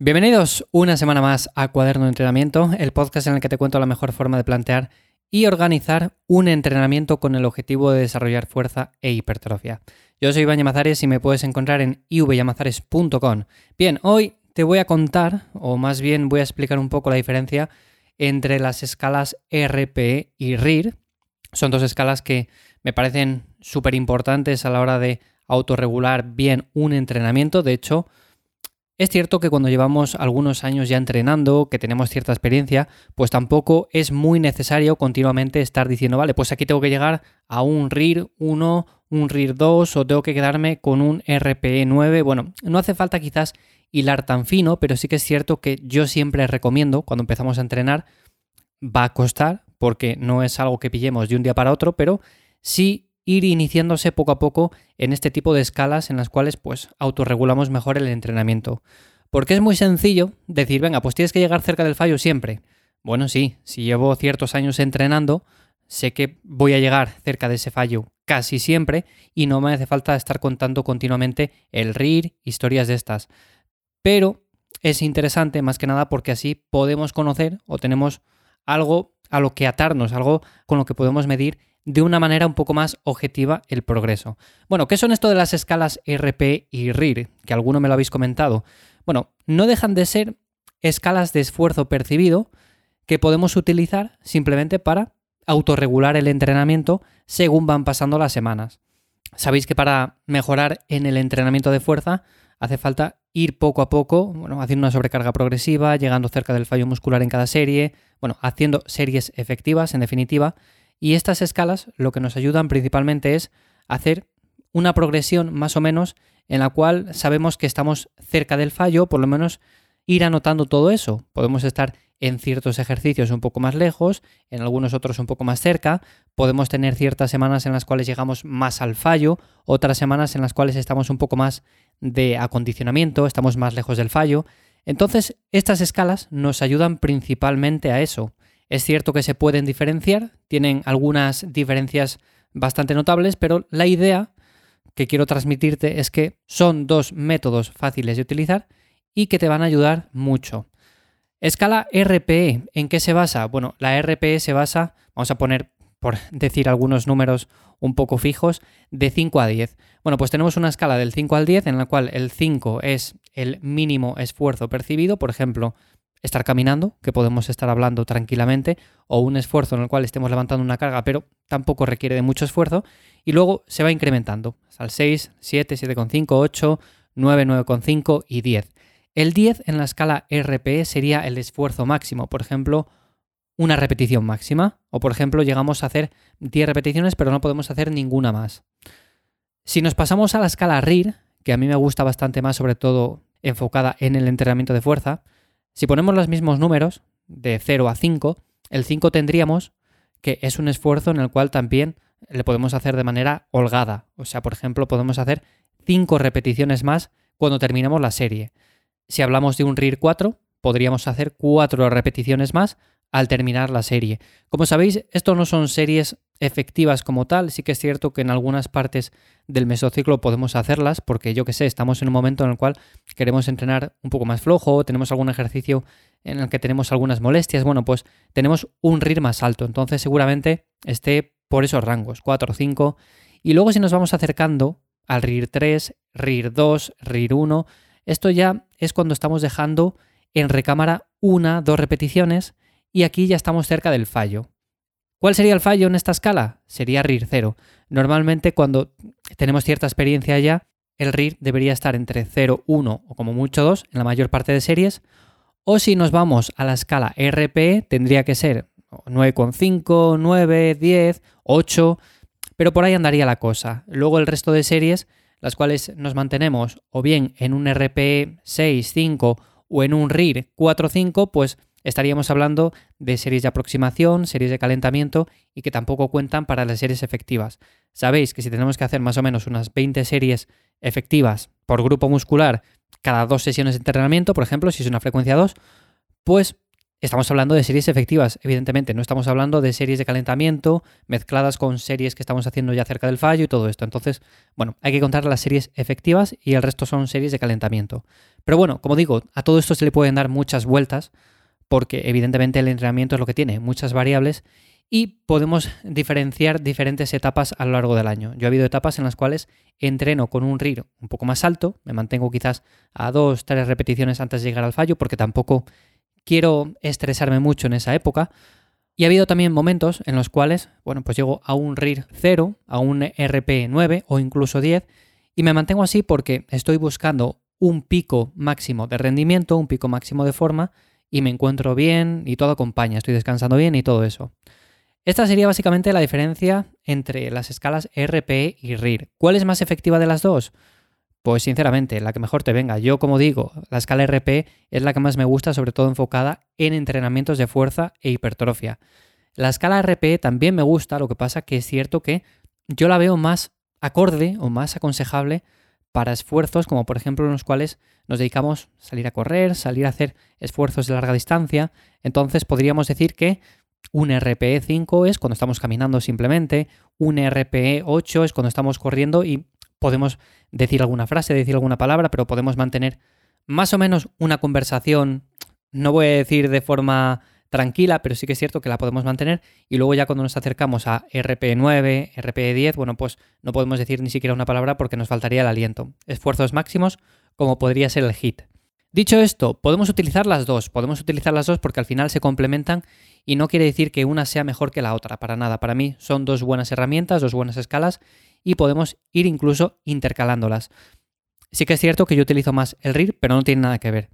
Bienvenidos una semana más a Cuaderno de Entrenamiento, el podcast en el que te cuento la mejor forma de plantear y organizar un entrenamiento con el objetivo de desarrollar fuerza e hipertrofia. Yo soy Iván Yamazares y me puedes encontrar en ivyamazares.com. Bien, hoy te voy a contar, o más bien voy a explicar un poco la diferencia entre las escalas RPE y RIR. Son dos escalas que me parecen súper importantes a la hora de autorregular bien un entrenamiento. De hecho, es cierto que cuando llevamos algunos años ya entrenando, que tenemos cierta experiencia, pues tampoco es muy necesario continuamente estar diciendo, vale, pues aquí tengo que llegar a un RIR 1, un RIR 2 o tengo que quedarme con un RPE 9. Bueno, no hace falta quizás hilar tan fino, pero sí que es cierto que yo siempre recomiendo cuando empezamos a entrenar, va a costar porque no es algo que pillemos de un día para otro, pero sí ir iniciándose poco a poco en este tipo de escalas en las cuales pues autorregulamos mejor el entrenamiento. Porque es muy sencillo decir, venga, pues tienes que llegar cerca del fallo siempre. Bueno, sí, si llevo ciertos años entrenando, sé que voy a llegar cerca de ese fallo casi siempre y no me hace falta estar contando continuamente el RIR, historias de estas. Pero es interesante más que nada porque así podemos conocer o tenemos algo a lo que atarnos, algo con lo que podemos medir de una manera un poco más objetiva el progreso. Bueno, ¿qué son esto de las escalas RP y RIR? Que alguno me lo habéis comentado. Bueno, no dejan de ser escalas de esfuerzo percibido que podemos utilizar simplemente para autorregular el entrenamiento según van pasando las semanas. Sabéis que para mejorar en el entrenamiento de fuerza hace falta ir poco a poco, bueno, haciendo una sobrecarga progresiva, llegando cerca del fallo muscular en cada serie, bueno, haciendo series efectivas en definitiva, y estas escalas lo que nos ayudan principalmente es hacer una progresión más o menos en la cual sabemos que estamos cerca del fallo, por lo menos ir anotando todo eso. Podemos estar en ciertos ejercicios un poco más lejos, en algunos otros un poco más cerca, podemos tener ciertas semanas en las cuales llegamos más al fallo, otras semanas en las cuales estamos un poco más de acondicionamiento, estamos más lejos del fallo. Entonces, estas escalas nos ayudan principalmente a eso, es cierto que se pueden diferenciar, tienen algunas diferencias bastante notables, pero la idea que quiero transmitirte es que son dos métodos fáciles de utilizar y que te van a ayudar mucho. Escala RPE, ¿en qué se basa? Bueno, la RPE se basa, vamos a poner por decir algunos números un poco fijos, de 5 a 10. Bueno, pues tenemos una escala del 5 al 10 en la cual el 5 es el mínimo esfuerzo percibido, por ejemplo, estar caminando, que podemos estar hablando tranquilamente, o un esfuerzo en el cual estemos levantando una carga, pero tampoco requiere de mucho esfuerzo, y luego se va incrementando al 6, 7, 7,5, 8, 9, 9,5 y 10. El 10 en la escala RPE sería el esfuerzo máximo, por ejemplo, una repetición máxima, o por ejemplo llegamos a hacer 10 repeticiones pero no podemos hacer ninguna más. Si nos pasamos a la escala RIR, que a mí me gusta bastante más sobre todo enfocada en el entrenamiento de fuerza, si ponemos los mismos números, de 0 a 5, el 5 tendríamos que es un esfuerzo en el cual también le podemos hacer de manera holgada. O sea, por ejemplo, podemos hacer 5 repeticiones más cuando terminamos la serie. Si hablamos de un RIR 4, podríamos hacer 4 repeticiones más al terminar la serie. Como sabéis, esto no son series efectivas como tal, sí que es cierto que en algunas partes del mesociclo podemos hacerlas porque yo que sé, estamos en un momento en el cual queremos entrenar un poco más flojo, tenemos algún ejercicio en el que tenemos algunas molestias, bueno, pues tenemos un RIR más alto, entonces seguramente esté por esos rangos, 4 o 5, y luego si nos vamos acercando al RIR 3, RIR 2, RIR 1, esto ya es cuando estamos dejando en recámara una, dos repeticiones, y aquí ya estamos cerca del fallo. ¿Cuál sería el fallo en esta escala? Sería RIR 0. Normalmente cuando tenemos cierta experiencia ya, el RIR debería estar entre 0, 1 o como mucho 2 en la mayor parte de series. O si nos vamos a la escala RPE, tendría que ser 9,5, 9, 10, 8, pero por ahí andaría la cosa. Luego el resto de series, las cuales nos mantenemos o bien en un RPE 6, 5 o en un RIR 4, 5, pues estaríamos hablando de series de aproximación, series de calentamiento y que tampoco cuentan para las series efectivas. Sabéis que si tenemos que hacer más o menos unas 20 series efectivas por grupo muscular cada dos sesiones de entrenamiento, por ejemplo, si es una frecuencia 2, pues estamos hablando de series efectivas, evidentemente, no estamos hablando de series de calentamiento mezcladas con series que estamos haciendo ya cerca del fallo y todo esto. Entonces, bueno, hay que contar las series efectivas y el resto son series de calentamiento. Pero bueno, como digo, a todo esto se le pueden dar muchas vueltas porque evidentemente el entrenamiento es lo que tiene, muchas variables y podemos diferenciar diferentes etapas a lo largo del año. Yo he habido etapas en las cuales entreno con un RIR un poco más alto, me mantengo quizás a dos, tres repeticiones antes de llegar al fallo porque tampoco quiero estresarme mucho en esa época. Y ha habido también momentos en los cuales, bueno, pues llego a un RIR 0, a un RP 9 o incluso 10 y me mantengo así porque estoy buscando un pico máximo de rendimiento, un pico máximo de forma y me encuentro bien y todo acompaña, estoy descansando bien y todo eso. Esta sería básicamente la diferencia entre las escalas RPE y RIR. ¿Cuál es más efectiva de las dos? Pues sinceramente, la que mejor te venga. Yo, como digo, la escala RPE es la que más me gusta, sobre todo enfocada en entrenamientos de fuerza e hipertrofia. La escala RPE también me gusta, lo que pasa que es cierto que yo la veo más acorde o más aconsejable para esfuerzos como por ejemplo en los cuales nos dedicamos a salir a correr, salir a hacer esfuerzos de larga distancia. Entonces podríamos decir que un RPE 5 es cuando estamos caminando simplemente, un RPE 8 es cuando estamos corriendo y podemos decir alguna frase, decir alguna palabra, pero podemos mantener más o menos una conversación, no voy a decir de forma tranquila, pero sí que es cierto que la podemos mantener y luego ya cuando nos acercamos a RPE 9, RPE 10, bueno, pues no podemos decir ni siquiera una palabra porque nos faltaría el aliento. Esfuerzos máximos como podría ser el HIT. Dicho esto, podemos utilizar las dos, podemos utilizar las dos porque al final se complementan y no quiere decir que una sea mejor que la otra, para nada. Para mí son dos buenas herramientas, dos buenas escalas y podemos ir incluso intercalándolas. Sí que es cierto que yo utilizo más el RIR, pero no tiene nada que ver.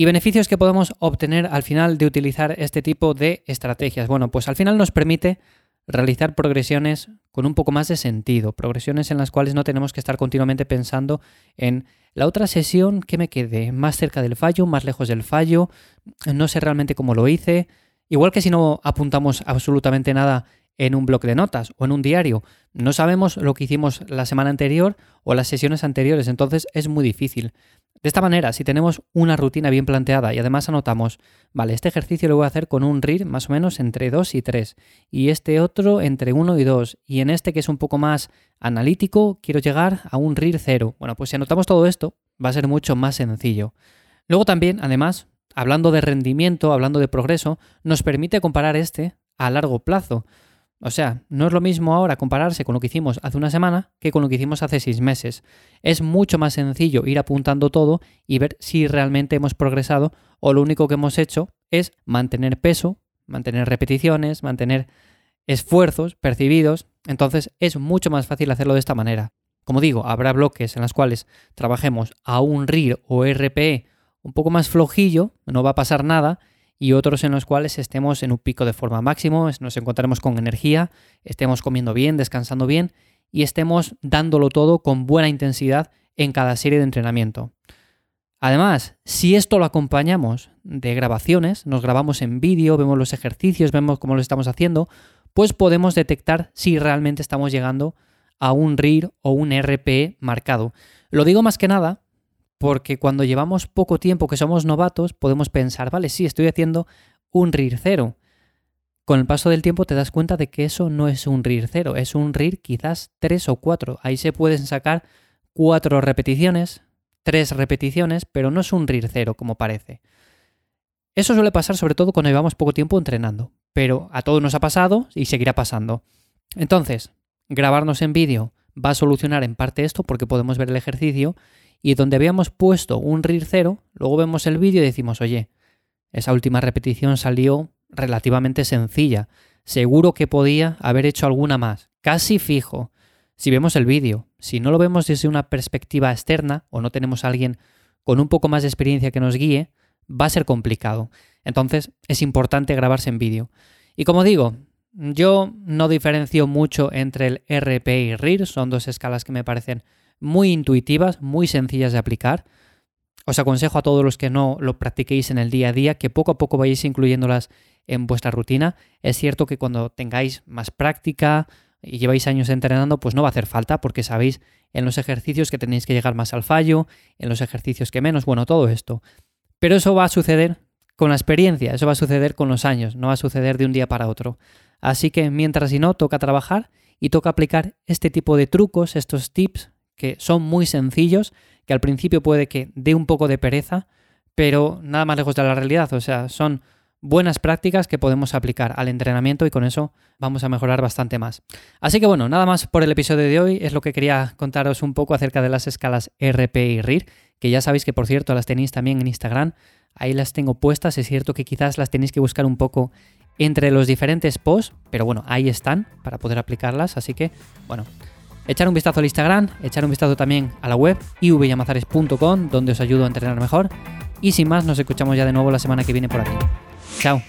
¿Y beneficios que podemos obtener al final de utilizar este tipo de estrategias? Bueno, pues al final nos permite realizar progresiones con un poco más de sentido, progresiones en las cuales no tenemos que estar continuamente pensando en la otra sesión que me quede más cerca del fallo, más lejos del fallo, no sé realmente cómo lo hice, igual que si no apuntamos absolutamente nada en un bloc de notas o en un diario, no sabemos lo que hicimos la semana anterior o las sesiones anteriores, entonces es muy difícil. De esta manera, si tenemos una rutina bien planteada y además anotamos, vale, este ejercicio lo voy a hacer con un RIR más o menos entre 2 y 3, y este otro entre 1 y 2, y en este que es un poco más analítico, quiero llegar a un RIR 0. Bueno, pues si anotamos todo esto, va a ser mucho más sencillo. Luego también, además, hablando de rendimiento, hablando de progreso, nos permite comparar este a largo plazo. O sea, no es lo mismo ahora compararse con lo que hicimos hace una semana que con lo que hicimos hace seis meses. Es mucho más sencillo ir apuntando todo y ver si realmente hemos progresado o lo único que hemos hecho es mantener peso, mantener repeticiones, mantener esfuerzos percibidos. Entonces es mucho más fácil hacerlo de esta manera. Como digo, habrá bloques en los cuales trabajemos a un RIR o RPE un poco más flojillo, no va a pasar nada, y otros en los cuales estemos en un pico de forma máximo, nos encontraremos con energía, estemos comiendo bien, descansando bien y estemos dándolo todo con buena intensidad en cada serie de entrenamiento. Además, si esto lo acompañamos de grabaciones, nos grabamos en vídeo, vemos los ejercicios, vemos cómo lo estamos haciendo, pues podemos detectar si realmente estamos llegando a un RIR o un RPE marcado. Lo digo más que nada porque cuando llevamos poco tiempo que somos novatos, podemos pensar, vale, sí, estoy haciendo un RIR cero. Con el paso del tiempo te das cuenta de que eso no es un RIR cero, es un RIR quizás tres o cuatro. Ahí se pueden sacar cuatro repeticiones, tres repeticiones, pero no es un RIR cero como parece. Eso suele pasar sobre todo cuando llevamos poco tiempo entrenando, pero a todos nos ha pasado y seguirá pasando. Entonces, grabarnos en vídeo va a solucionar en parte esto porque podemos ver el ejercicio y donde habíamos puesto un RIR cero, luego vemos el vídeo y decimos, oye, esa última repetición salió relativamente sencilla. Seguro que podía haber hecho alguna más. Casi fijo. Si vemos el vídeo, si no lo vemos desde una perspectiva externa o no tenemos a alguien con un poco más de experiencia que nos guíe, va a ser complicado. Entonces es importante grabarse en vídeo. Y como digo, yo no diferencio mucho entre el RP y RIR, son dos escalas que me parecen muy intuitivas, muy sencillas de aplicar. Os aconsejo a todos los que no lo practiquéis en el día a día que poco a poco vayáis incluyéndolas en vuestra rutina. Es cierto que cuando tengáis más práctica y lleváis años entrenando, pues no va a hacer falta porque sabéis en los ejercicios que tenéis que llegar más al fallo, en los ejercicios que menos, bueno, todo esto. Pero eso va a suceder con la experiencia, eso va a suceder con los años, no va a suceder de un día para otro. Así que mientras si no, toca trabajar y toca aplicar este tipo de trucos, estos tips que son muy sencillos, que al principio puede que dé un poco de pereza, pero nada más lejos de la realidad, o sea, son buenas prácticas que podemos aplicar al entrenamiento y con eso vamos a mejorar bastante más. Así que bueno, nada más por el episodio de hoy, es lo que quería contaros un poco acerca de las escalas RP y RIR, que ya sabéis que por cierto las tenéis también en Instagram, ahí las tengo puestas, es cierto que quizás las tenéis que buscar un poco entre los diferentes posts, pero bueno, ahí están para poder aplicarlas, así que bueno, echar un vistazo al Instagram, echar un vistazo también a la web ivyamazares.com, donde os ayudo a entrenar mejor, y sin más, nos escuchamos ya de nuevo la semana que viene por aquí. Chao.